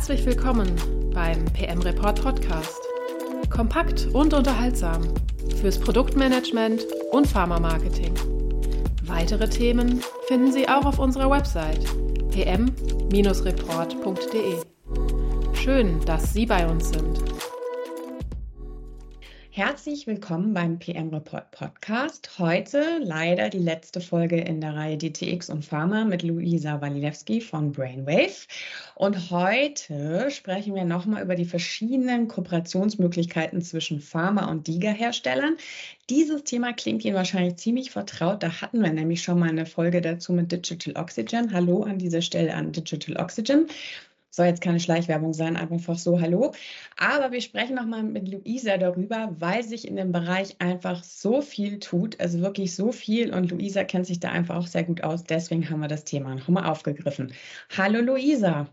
Herzlich willkommen beim PM Report Podcast. Kompakt und unterhaltsam fürs Produktmanagement und Pharma-Marketing. Weitere Themen finden Sie auch auf unserer Website pm-report.de. Schön, dass Sie bei uns sind. Herzlich willkommen beim PM Report Podcast. Heute leider die letzte Folge in der Reihe DTX und Pharma mit Luisa Walilewski von Brainwave. Und heute sprechen wir nochmal über die verschiedenen Kooperationsmöglichkeiten zwischen Pharma und DIGA-Herstellern. Dieses Thema klingt Ihnen wahrscheinlich ziemlich vertraut. Da hatten wir nämlich schon mal eine Folge dazu mit Digital Oxygen. Hallo an dieser Stelle an Digital Oxygen. Soll jetzt keine Schleichwerbung sein, einfach so Hallo. Aber wir sprechen nochmal mit Luisa darüber, weil sich in dem Bereich einfach so viel tut, also wirklich so viel. Und Luisa kennt sich da einfach auch sehr gut aus. Deswegen haben wir das Thema nochmal aufgegriffen. Hallo Luisa.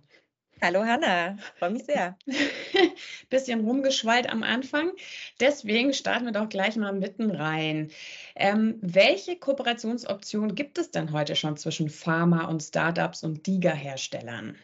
Hallo Hanna, freue mich sehr. Bisschen rumgeschwallt am Anfang. Deswegen starten wir doch gleich mal mitten rein. Ähm, welche Kooperationsoptionen gibt es denn heute schon zwischen Pharma und Startups und DIGA-Herstellern?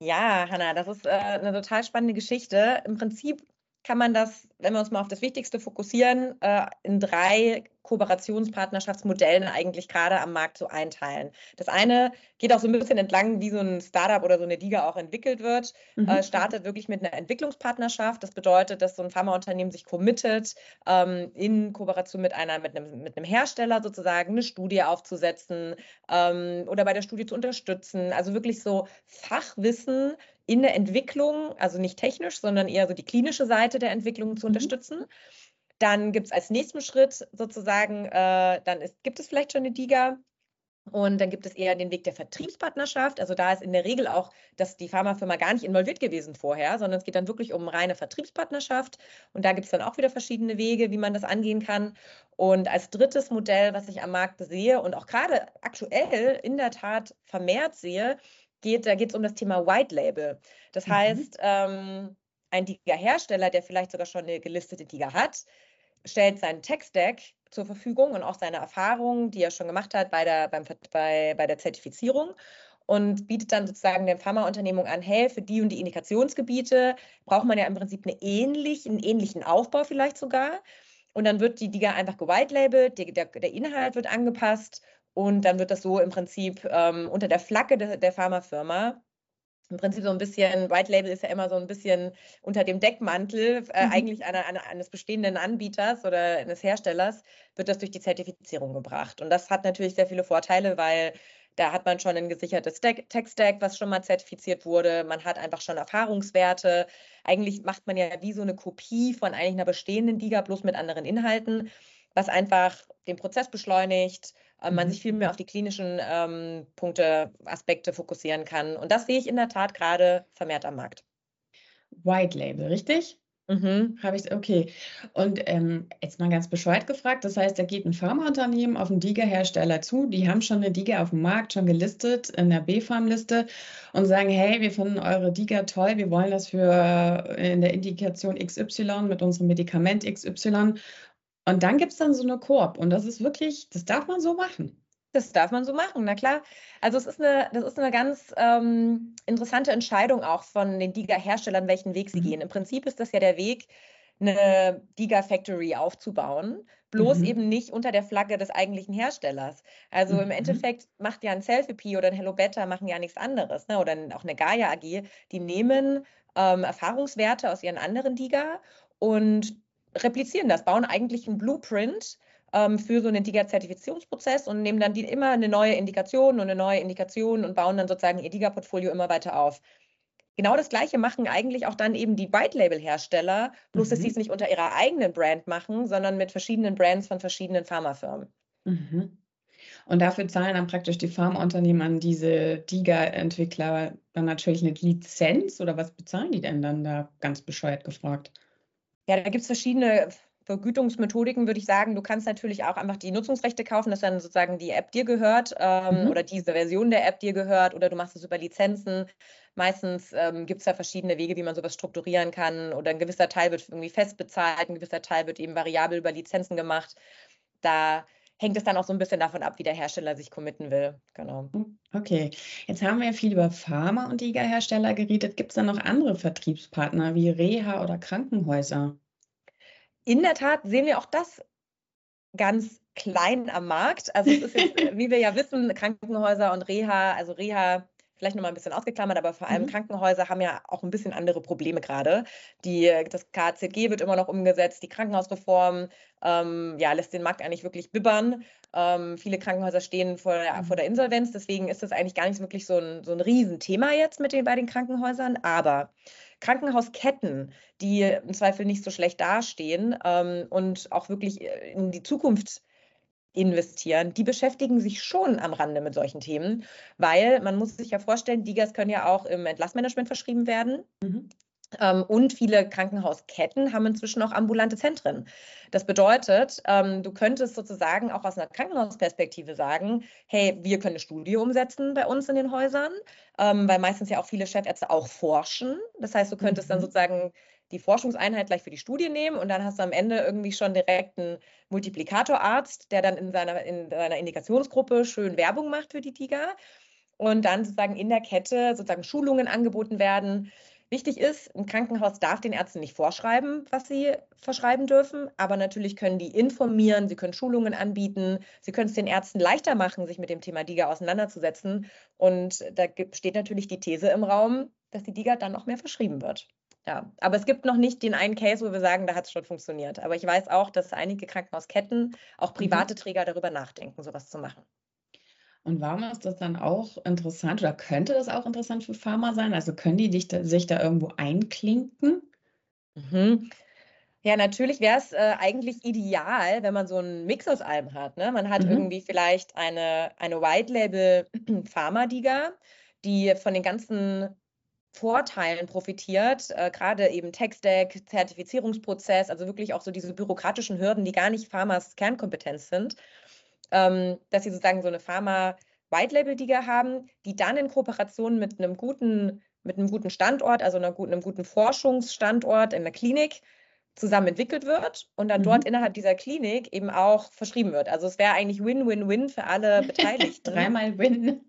Ja, Hanna, das ist äh, eine total spannende Geschichte. Im Prinzip kann man das, wenn wir uns mal auf das Wichtigste fokussieren, äh, in drei Kooperationspartnerschaftsmodellen eigentlich gerade am Markt so einteilen. Das eine geht auch so ein bisschen entlang, wie so ein Startup oder so eine Liga auch entwickelt wird. Mhm. Äh, startet wirklich mit einer Entwicklungspartnerschaft. Das bedeutet, dass so ein Pharmaunternehmen sich committet, ähm, in Kooperation mit einer, mit einem, mit einem Hersteller sozusagen eine Studie aufzusetzen ähm, oder bei der Studie zu unterstützen. Also wirklich so Fachwissen in der Entwicklung, also nicht technisch, sondern eher so die klinische Seite der Entwicklung zu mhm. unterstützen. Dann gibt es als nächsten Schritt sozusagen, äh, dann ist, gibt es vielleicht schon eine DIGA, und dann gibt es eher den Weg der Vertriebspartnerschaft. Also da ist in der Regel auch, dass die Pharmafirma gar nicht involviert gewesen vorher, sondern es geht dann wirklich um reine Vertriebspartnerschaft. Und da gibt es dann auch wieder verschiedene Wege, wie man das angehen kann. Und als drittes Modell, was ich am Markt sehe und auch gerade aktuell in der Tat vermehrt sehe, geht, da geht es um das Thema White Label. Das mhm. heißt, ähm, ein Tiger-Hersteller, der vielleicht sogar schon eine gelistete Tiger hat, stellt seinen Tech-Stack zur Verfügung und auch seine Erfahrungen, die er schon gemacht hat bei der, beim, bei, bei der Zertifizierung und bietet dann sozusagen der Pharmaunternehmung an, hey, für die und die Indikationsgebiete braucht man ja im Prinzip eine ähnlich, einen ähnlichen Aufbau vielleicht sogar. Und dann wird die Diga einfach gewitelabelt, der, der, der Inhalt wird angepasst und dann wird das so im Prinzip ähm, unter der Flagge de, der Pharmafirma im Prinzip so ein bisschen, White Label ist ja immer so ein bisschen unter dem Deckmantel äh, mhm. eigentlich einer, einer, eines bestehenden Anbieters oder eines Herstellers, wird das durch die Zertifizierung gebracht. Und das hat natürlich sehr viele Vorteile, weil da hat man schon ein gesichertes Tech-Stack, was schon mal zertifiziert wurde. Man hat einfach schon Erfahrungswerte. Eigentlich macht man ja wie so eine Kopie von eigentlich einer bestehenden Liga, bloß mit anderen Inhalten, was einfach den Prozess beschleunigt, man mhm. sich viel mehr auf die klinischen ähm, Punkte, Aspekte fokussieren kann. Und das sehe ich in der Tat gerade vermehrt am Markt. White Label, richtig? Mhm. Habe ich, okay. Und ähm, jetzt mal ganz bescheuert gefragt, das heißt, da geht ein Pharmaunternehmen auf einen Diga-Hersteller zu, die haben schon eine Diga auf dem Markt, schon gelistet in der B-Farm-Liste und sagen, hey, wir finden eure Diga toll, wir wollen das für in der Indikation XY mit unserem Medikament XY und dann gibt es dann so eine Koop und das ist wirklich, das darf man so machen. Das darf man so machen, na klar. Also es ist eine, das ist eine ganz ähm, interessante Entscheidung auch von den DIGA-Herstellern, welchen Weg sie mhm. gehen. Im Prinzip ist das ja der Weg, eine DIGA-Factory aufzubauen, bloß mhm. eben nicht unter der Flagge des eigentlichen Herstellers. Also mhm. im Endeffekt macht ja ein Selfie oder ein Hello Better machen ja nichts anderes, ne? oder auch eine Gaia AG, die nehmen ähm, Erfahrungswerte aus ihren anderen DIGA und replizieren das, bauen eigentlich einen Blueprint ähm, für so einen DIGA-Zertifizierungsprozess und nehmen dann die, immer eine neue Indikation und eine neue Indikation und bauen dann sozusagen ihr DIGA-Portfolio immer weiter auf. Genau das Gleiche machen eigentlich auch dann eben die White-Label-Hersteller, bloß mhm. dass sie es nicht unter ihrer eigenen Brand machen, sondern mit verschiedenen Brands von verschiedenen Pharmafirmen. Mhm. Und dafür zahlen dann praktisch die Pharmaunternehmen an diese DIGA-Entwickler dann natürlich eine Lizenz oder was bezahlen die denn dann da ganz bescheuert gefragt? Ja, da gibt es verschiedene Vergütungsmethodiken, würde ich sagen. Du kannst natürlich auch einfach die Nutzungsrechte kaufen, dass dann sozusagen die App dir gehört ähm, mhm. oder diese Version der App dir gehört oder du machst es über Lizenzen. Meistens ähm, gibt es da verschiedene Wege, wie man sowas strukturieren kann oder ein gewisser Teil wird irgendwie fest bezahlt, ein gewisser Teil wird eben variabel über Lizenzen gemacht. Da hängt es dann auch so ein bisschen davon ab, wie der Hersteller sich committen will. Genau. Okay, jetzt haben wir ja viel über Pharma- und DIGA-Hersteller geredet. Gibt es da noch andere Vertriebspartner wie Reha oder Krankenhäuser? In der Tat sehen wir auch das ganz klein am Markt. Also es ist jetzt, wie wir ja wissen, Krankenhäuser und Reha, also Reha vielleicht nochmal ein bisschen ausgeklammert, aber vor allem mhm. Krankenhäuser haben ja auch ein bisschen andere Probleme gerade. Die, das KZG wird immer noch umgesetzt, die Krankenhausreform ähm, ja, lässt den Markt eigentlich wirklich bibbern. Ähm, viele Krankenhäuser stehen vor der, vor der Insolvenz, deswegen ist das eigentlich gar nicht wirklich so ein, so ein Riesenthema jetzt mit den, bei den Krankenhäusern. Aber Krankenhausketten, die im Zweifel nicht so schlecht dastehen ähm, und auch wirklich äh, in die Zukunft investieren, die beschäftigen sich schon am Rande mit solchen Themen, weil man muss sich ja vorstellen, Digas können ja auch im Entlassmanagement verschrieben werden. Mhm. Ähm, und viele Krankenhausketten haben inzwischen auch ambulante Zentren. Das bedeutet, ähm, du könntest sozusagen auch aus einer Krankenhausperspektive sagen, hey, wir können eine Studie umsetzen bei uns in den Häusern, ähm, weil meistens ja auch viele Chefärzte auch forschen. Das heißt, du könntest dann mhm. sozusagen die Forschungseinheit gleich für die Studie nehmen und dann hast du am Ende irgendwie schon direkt einen Multiplikatorarzt, der dann in seiner, in seiner Indikationsgruppe schön Werbung macht für die TIGA und dann sozusagen in der Kette sozusagen Schulungen angeboten werden. Wichtig ist, ein Krankenhaus darf den Ärzten nicht vorschreiben, was sie verschreiben dürfen, aber natürlich können die informieren, sie können Schulungen anbieten, sie können es den Ärzten leichter machen, sich mit dem Thema DIGA auseinanderzusetzen. Und da steht natürlich die These im Raum, dass die DIGA dann noch mehr verschrieben wird. Ja, aber es gibt noch nicht den einen Case, wo wir sagen, da hat es schon funktioniert. Aber ich weiß auch, dass einige Krankenhausketten, auch mhm. private Träger darüber nachdenken, sowas zu machen. Und warum ist das dann auch interessant oder könnte das auch interessant für Pharma sein? Also können die da, sich da irgendwo einklinken? Mhm. Ja, natürlich wäre es äh, eigentlich ideal, wenn man so einen Mix aus allem hat. Ne? Man hat mhm. irgendwie vielleicht eine, eine White-Label-Pharma-Diga, die von den ganzen Vorteilen profitiert, äh, gerade eben Tech-Stack, Zertifizierungsprozess, also wirklich auch so diese bürokratischen Hürden, die gar nicht Pharmas Kernkompetenz sind, ähm, dass sie sozusagen so eine Pharma-White-Label-Diga haben, die dann in Kooperation mit einem guten, mit einem guten Standort, also einer guten, einem guten Forschungsstandort in der Klinik, zusammen entwickelt wird und dann mhm. dort innerhalb dieser Klinik eben auch verschrieben wird. Also es wäre eigentlich Win-Win-Win für alle Beteiligten. Dreimal Win.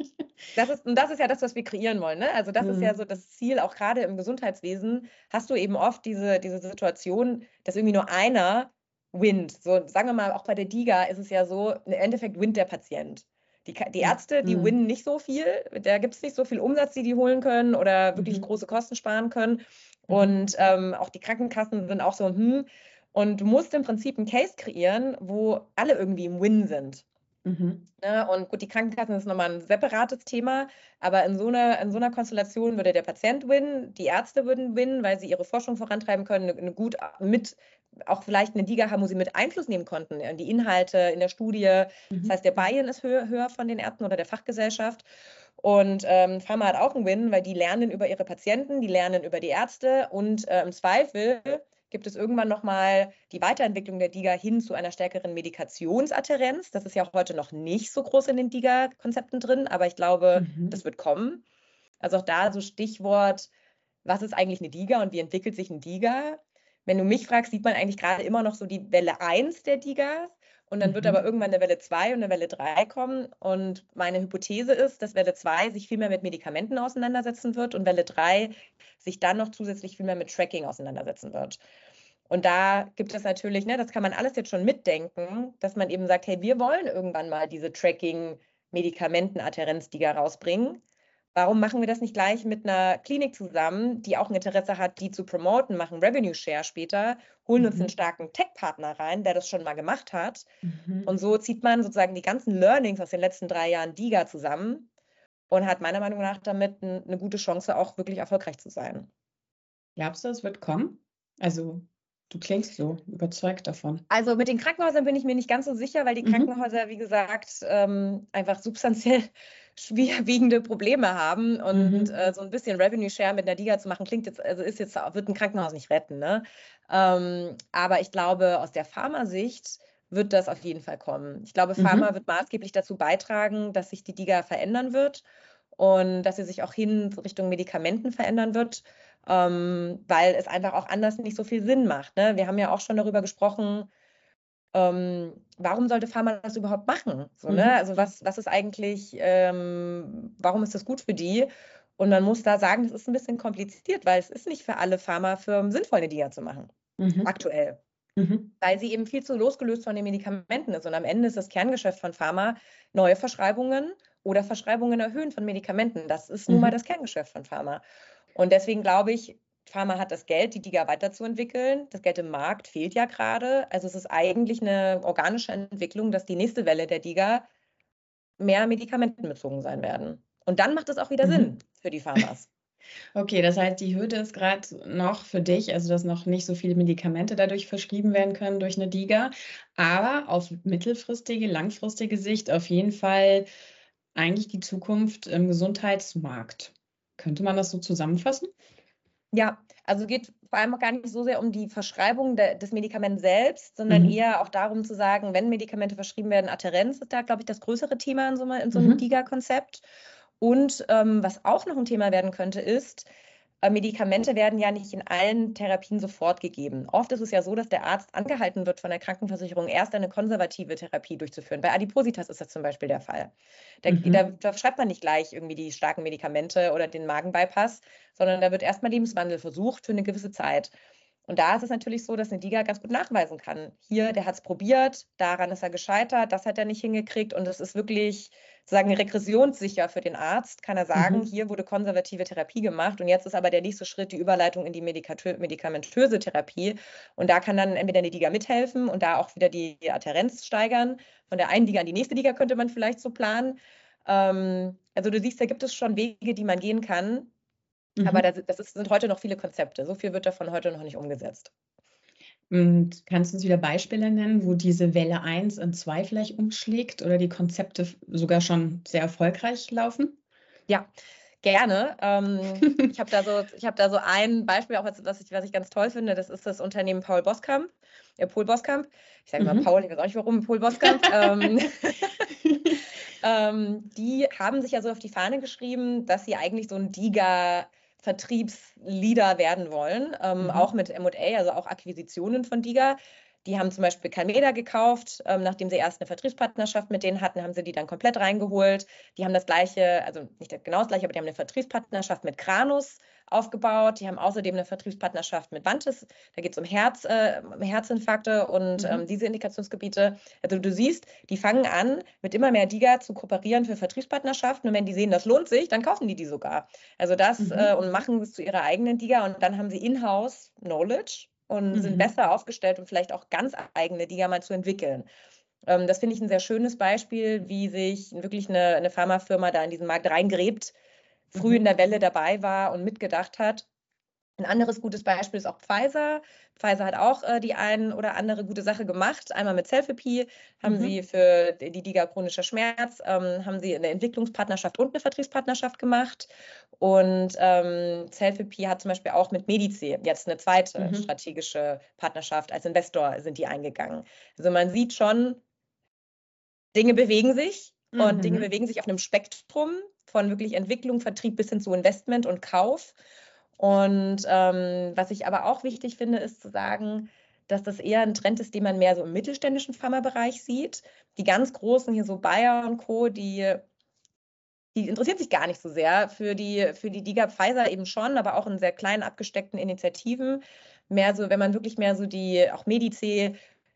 Das ist, und das ist ja das, was wir kreieren wollen. Ne? Also das mhm. ist ja mhm. so das Ziel, auch gerade im Gesundheitswesen hast du eben oft diese, diese Situation, dass irgendwie nur einer winnt. So, sagen wir mal, auch bei der DIGA ist es ja so, im Endeffekt winnt der Patient. Die, die Ärzte, die mhm. winnen nicht so viel, da gibt es nicht so viel Umsatz, die die holen können oder wirklich mhm. große Kosten sparen können. Mhm. Und ähm, auch die Krankenkassen sind auch so, hm. Und du musst im Prinzip einen Case kreieren, wo alle irgendwie im Win sind. Mhm. Ja, ne, und gut, die Krankenkassen ist nochmal ein separates Thema, aber in so, einer, in so einer Konstellation würde der Patient winnen, die Ärzte würden winnen, weil sie ihre Forschung vorantreiben können, eine, eine gut mit, auch vielleicht eine Liga haben, wo sie mit Einfluss nehmen konnten in die Inhalte in der Studie. Mhm. Das heißt, der Buy-in ist höher, höher von den Ärzten oder der Fachgesellschaft. Und ähm, Pharma hat auch einen Win, weil die lernen über ihre Patienten, die lernen über die Ärzte und äh, im Zweifel gibt es irgendwann nochmal die Weiterentwicklung der DIGA hin zu einer stärkeren Medikationsadherenz. Das ist ja heute noch nicht so groß in den DIGA-Konzepten drin, aber ich glaube, mhm. das wird kommen. Also auch da so Stichwort, was ist eigentlich eine DIGA und wie entwickelt sich ein DIGA? Wenn du mich fragst, sieht man eigentlich gerade immer noch so die Welle 1 der DIGAs und dann mhm. wird aber irgendwann eine Welle 2 und eine Welle 3 kommen. Und meine Hypothese ist, dass Welle 2 sich viel mehr mit Medikamenten auseinandersetzen wird und Welle 3 sich dann noch zusätzlich viel mehr mit Tracking auseinandersetzen wird. Und da gibt es natürlich, ne, das kann man alles jetzt schon mitdenken, dass man eben sagt, hey, wir wollen irgendwann mal diese Tracking-Medikamentenadherenz, die rausbringen. Warum machen wir das nicht gleich mit einer Klinik zusammen, die auch ein Interesse hat, die zu promoten, machen Revenue Share später, holen mhm. uns einen mhm. starken Tech-Partner rein, der das schon mal gemacht hat. Mhm. Und so zieht man sozusagen die ganzen Learnings aus den letzten drei Jahren DIGA zusammen und hat meiner Meinung nach damit eine gute Chance, auch wirklich erfolgreich zu sein. Glaubst du, es wird kommen? Also Du klingst so überzeugt davon. Also mit den Krankenhäusern bin ich mir nicht ganz so sicher, weil die mhm. Krankenhäuser, wie gesagt, ähm, einfach substanziell schwerwiegende Probleme haben und mhm. äh, so ein bisschen Revenue Share mit der Liga zu machen, klingt jetzt, also ist jetzt, wird ein Krankenhaus nicht retten. Ne? Ähm, aber ich glaube, aus der Pharmasicht wird das auf jeden Fall kommen. Ich glaube, Pharma mhm. wird maßgeblich dazu beitragen, dass sich die DIGA verändern wird und dass sie sich auch hin Richtung Medikamenten verändern wird ähm, weil es einfach auch anders nicht so viel Sinn macht. Ne? Wir haben ja auch schon darüber gesprochen, ähm, warum sollte Pharma das überhaupt machen? So, ne? mhm. ne? Also was, was ist eigentlich, ähm, warum ist das gut für die? Und man muss da sagen, das ist ein bisschen kompliziert, weil es ist nicht für alle Pharmafirmen sinnvoll, eine DIA zu machen. Mhm. Aktuell. Mhm. Weil sie eben viel zu losgelöst von den Medikamenten ist. Und am Ende ist das Kerngeschäft von Pharma neue Verschreibungen oder Verschreibungen erhöhen von Medikamenten. Das ist nun mal mhm. das Kerngeschäft von Pharma. Und deswegen glaube ich, Pharma hat das Geld, die DIGA weiterzuentwickeln. Das Geld im Markt fehlt ja gerade. Also es ist eigentlich eine organische Entwicklung, dass die nächste Welle der DIGA mehr medikamentenbezogen sein werden. Und dann macht es auch wieder mhm. Sinn für die Pharmas. Okay, das heißt, die Hürde ist gerade noch für dich, also dass noch nicht so viele Medikamente dadurch verschrieben werden können durch eine DIGA, aber auf mittelfristige, langfristige Sicht auf jeden Fall eigentlich die Zukunft im Gesundheitsmarkt. Könnte man das so zusammenfassen? Ja, also geht vor allem auch gar nicht so sehr um die Verschreibung de, des Medikaments selbst, sondern mhm. eher auch darum zu sagen, wenn Medikamente verschrieben werden, Adherenz ist da, glaube ich, das größere Thema in so, in so einem mhm. DIGA-Konzept. Und ähm, was auch noch ein Thema werden könnte, ist, Medikamente werden ja nicht in allen Therapien sofort gegeben. Oft ist es ja so, dass der Arzt angehalten wird von der Krankenversicherung, erst eine konservative Therapie durchzuführen. Bei Adipositas ist das zum Beispiel der Fall. Da, mhm. da, da schreibt man nicht gleich irgendwie die starken Medikamente oder den Magenbypass, sondern da wird erstmal Lebenswandel versucht für eine gewisse Zeit. Und da ist es natürlich so, dass eine Liga ganz gut nachweisen kann. Hier, der hat es probiert, daran ist er gescheitert, das hat er nicht hingekriegt und es ist wirklich sozusagen regressionssicher für den Arzt, kann er sagen, mhm. hier wurde konservative Therapie gemacht und jetzt ist aber der nächste Schritt die Überleitung in die medikamentöse Therapie und da kann dann entweder eine Liga mithelfen und da auch wieder die Adherenz steigern. Von der einen Liga an die nächste Liga könnte man vielleicht so planen. Ähm, also du siehst, da gibt es schon Wege, die man gehen kann. Mhm. Aber das, das ist, sind heute noch viele Konzepte. So viel wird davon heute noch nicht umgesetzt. Und kannst du uns wieder Beispiele nennen, wo diese Welle 1 und 2 vielleicht umschlägt oder die Konzepte sogar schon sehr erfolgreich laufen? Ja, gerne. Ähm, ich habe da, so, hab da so ein Beispiel, auch was, was, ich, was ich ganz toll finde. Das ist das Unternehmen Paul Boskamp. Äh, Paul Boskamp. Ich sage mhm. mal Paul, ich weiß auch nicht warum, Paul Boskamp. ähm, ähm, die haben sich ja so auf die Fahne geschrieben, dass sie eigentlich so ein DIGA Vertriebsleader werden wollen, ähm, mhm. auch mit MA, also auch Akquisitionen von DIGA. Die haben zum Beispiel Calmeda gekauft, ähm, nachdem sie erst eine Vertriebspartnerschaft mit denen hatten, haben sie die dann komplett reingeholt. Die haben das gleiche, also nicht genau das gleiche, aber die haben eine Vertriebspartnerschaft mit Kranus aufgebaut. Die haben außerdem eine Vertriebspartnerschaft mit Vantis. Da geht es um Herz, äh, Herzinfarkte und mhm. ähm, diese Indikationsgebiete. Also du siehst, die fangen an, mit immer mehr DIGA zu kooperieren für Vertriebspartnerschaften. Und wenn die sehen, das lohnt sich, dann kaufen die die sogar. Also das mhm. äh, und machen es zu ihrer eigenen DIGA. Und dann haben sie in-house Knowledge und mhm. sind besser aufgestellt und vielleicht auch ganz eigene DIGA mal zu entwickeln. Ähm, das finde ich ein sehr schönes Beispiel, wie sich wirklich eine, eine Pharmafirma da in diesen Markt reingräbt früh mhm. in der Welle dabei war und mitgedacht hat. Ein anderes gutes Beispiel ist auch Pfizer. Pfizer hat auch äh, die ein oder andere gute Sache gemacht. Einmal mit Selfie haben mhm. sie für die Diga chronischer Schmerz, ähm, haben sie eine Entwicklungspartnerschaft und eine Vertriebspartnerschaft gemacht. Und ähm, Selfie hat zum Beispiel auch mit Medici jetzt eine zweite mhm. strategische Partnerschaft. Als Investor sind die eingegangen. Also man sieht schon, Dinge bewegen sich mhm. und Dinge mhm. bewegen sich auf einem Spektrum von wirklich Entwicklung, Vertrieb bis hin zu Investment und Kauf. Und ähm, was ich aber auch wichtig finde, ist zu sagen, dass das eher ein Trend ist, den man mehr so im mittelständischen Pharmabereich sieht. Die ganz großen hier so Bayer und Co., die, die interessiert sich gar nicht so sehr für die, für die DIGA Pfizer eben schon, aber auch in sehr kleinen abgesteckten Initiativen. Mehr so, wenn man wirklich mehr so die auch Medice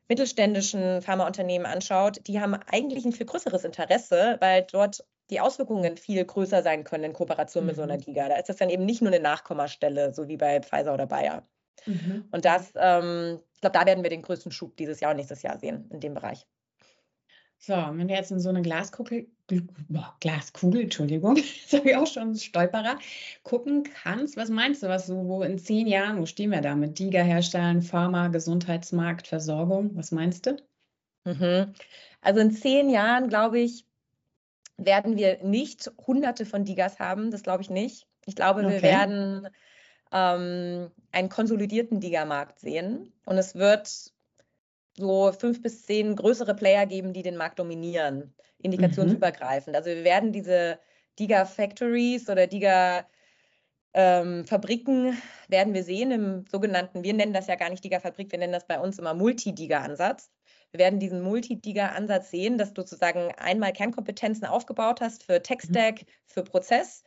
mittelständischen Pharmaunternehmen anschaut, die haben eigentlich ein viel größeres Interesse, weil dort die Auswirkungen viel größer sein können in Kooperation mhm. mit so einer Liga. Mhm. Da ist das dann eben nicht nur eine Nachkommastelle, so wie bei Pfizer oder Bayer. Mhm. Und das, ähm, ich glaube, da werden wir den größten Schub dieses Jahr und nächstes Jahr sehen in dem Bereich. So, wenn du jetzt in so eine Glaskugel, Glaskugel, Entschuldigung, sage ich auch schon Stolperer, gucken kannst, was meinst du, was so, wo in zehn Jahren, wo stehen wir da mit Diga herstellen, Pharma, Gesundheitsmarkt, Versorgung, was meinst du? Mhm. Also in zehn Jahren, glaube ich, werden wir nicht hunderte von Digas haben, das glaube ich nicht. Ich glaube, okay. wir werden ähm, einen konsolidierten Diga-Markt sehen und es wird so fünf bis zehn größere Player geben, die den Markt dominieren, indikationsübergreifend. Mhm. Also wir werden diese Diga-Factories oder Diga- ähm, Fabriken werden wir sehen im sogenannten, wir nennen das ja gar nicht Diga-Fabrik, wir nennen das bei uns immer Multi-Diga-Ansatz. Wir werden diesen Multi-Diga-Ansatz sehen, dass du sozusagen einmal Kernkompetenzen aufgebaut hast für Tech-Stack, mhm. für Prozess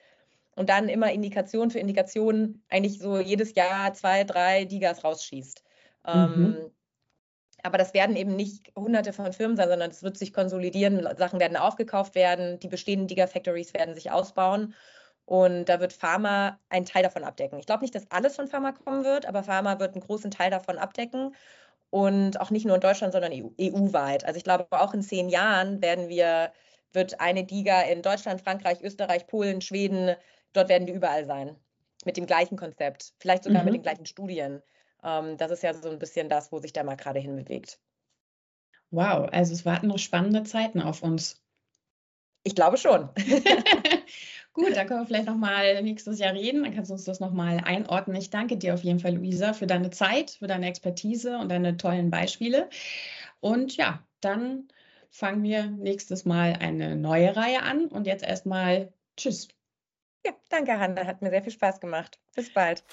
und dann immer Indikation für Indikation eigentlich so jedes Jahr zwei, drei Digas rausschießt. Ähm, mhm. Ähm, aber das werden eben nicht hunderte von Firmen sein, sondern es wird sich konsolidieren, Sachen werden aufgekauft werden, die bestehenden Digafactories werden sich ausbauen. Und da wird Pharma einen Teil davon abdecken. Ich glaube nicht, dass alles von Pharma kommen wird, aber Pharma wird einen großen Teil davon abdecken. Und auch nicht nur in Deutschland, sondern EU-weit. Also ich glaube, auch in zehn Jahren werden wir, wird eine Diga in Deutschland, Frankreich, Österreich, Polen, Schweden, dort werden die überall sein. Mit dem gleichen Konzept, vielleicht sogar mhm. mit den gleichen Studien. Ähm, das ist ja so ein bisschen das, wo sich der Markt gerade hinbewegt. Wow, also es warten noch spannende Zeiten auf uns. Ich glaube schon. Gut, dann können wir vielleicht nochmal nächstes Jahr reden. Dann kannst du uns das nochmal einordnen. Ich danke dir auf jeden Fall, Luisa, für deine Zeit, für deine Expertise und deine tollen Beispiele. Und ja, dann fangen wir nächstes Mal eine neue Reihe an. Und jetzt erstmal Tschüss. Ja, danke, Hanna. Hat mir sehr viel Spaß gemacht. Bis bald.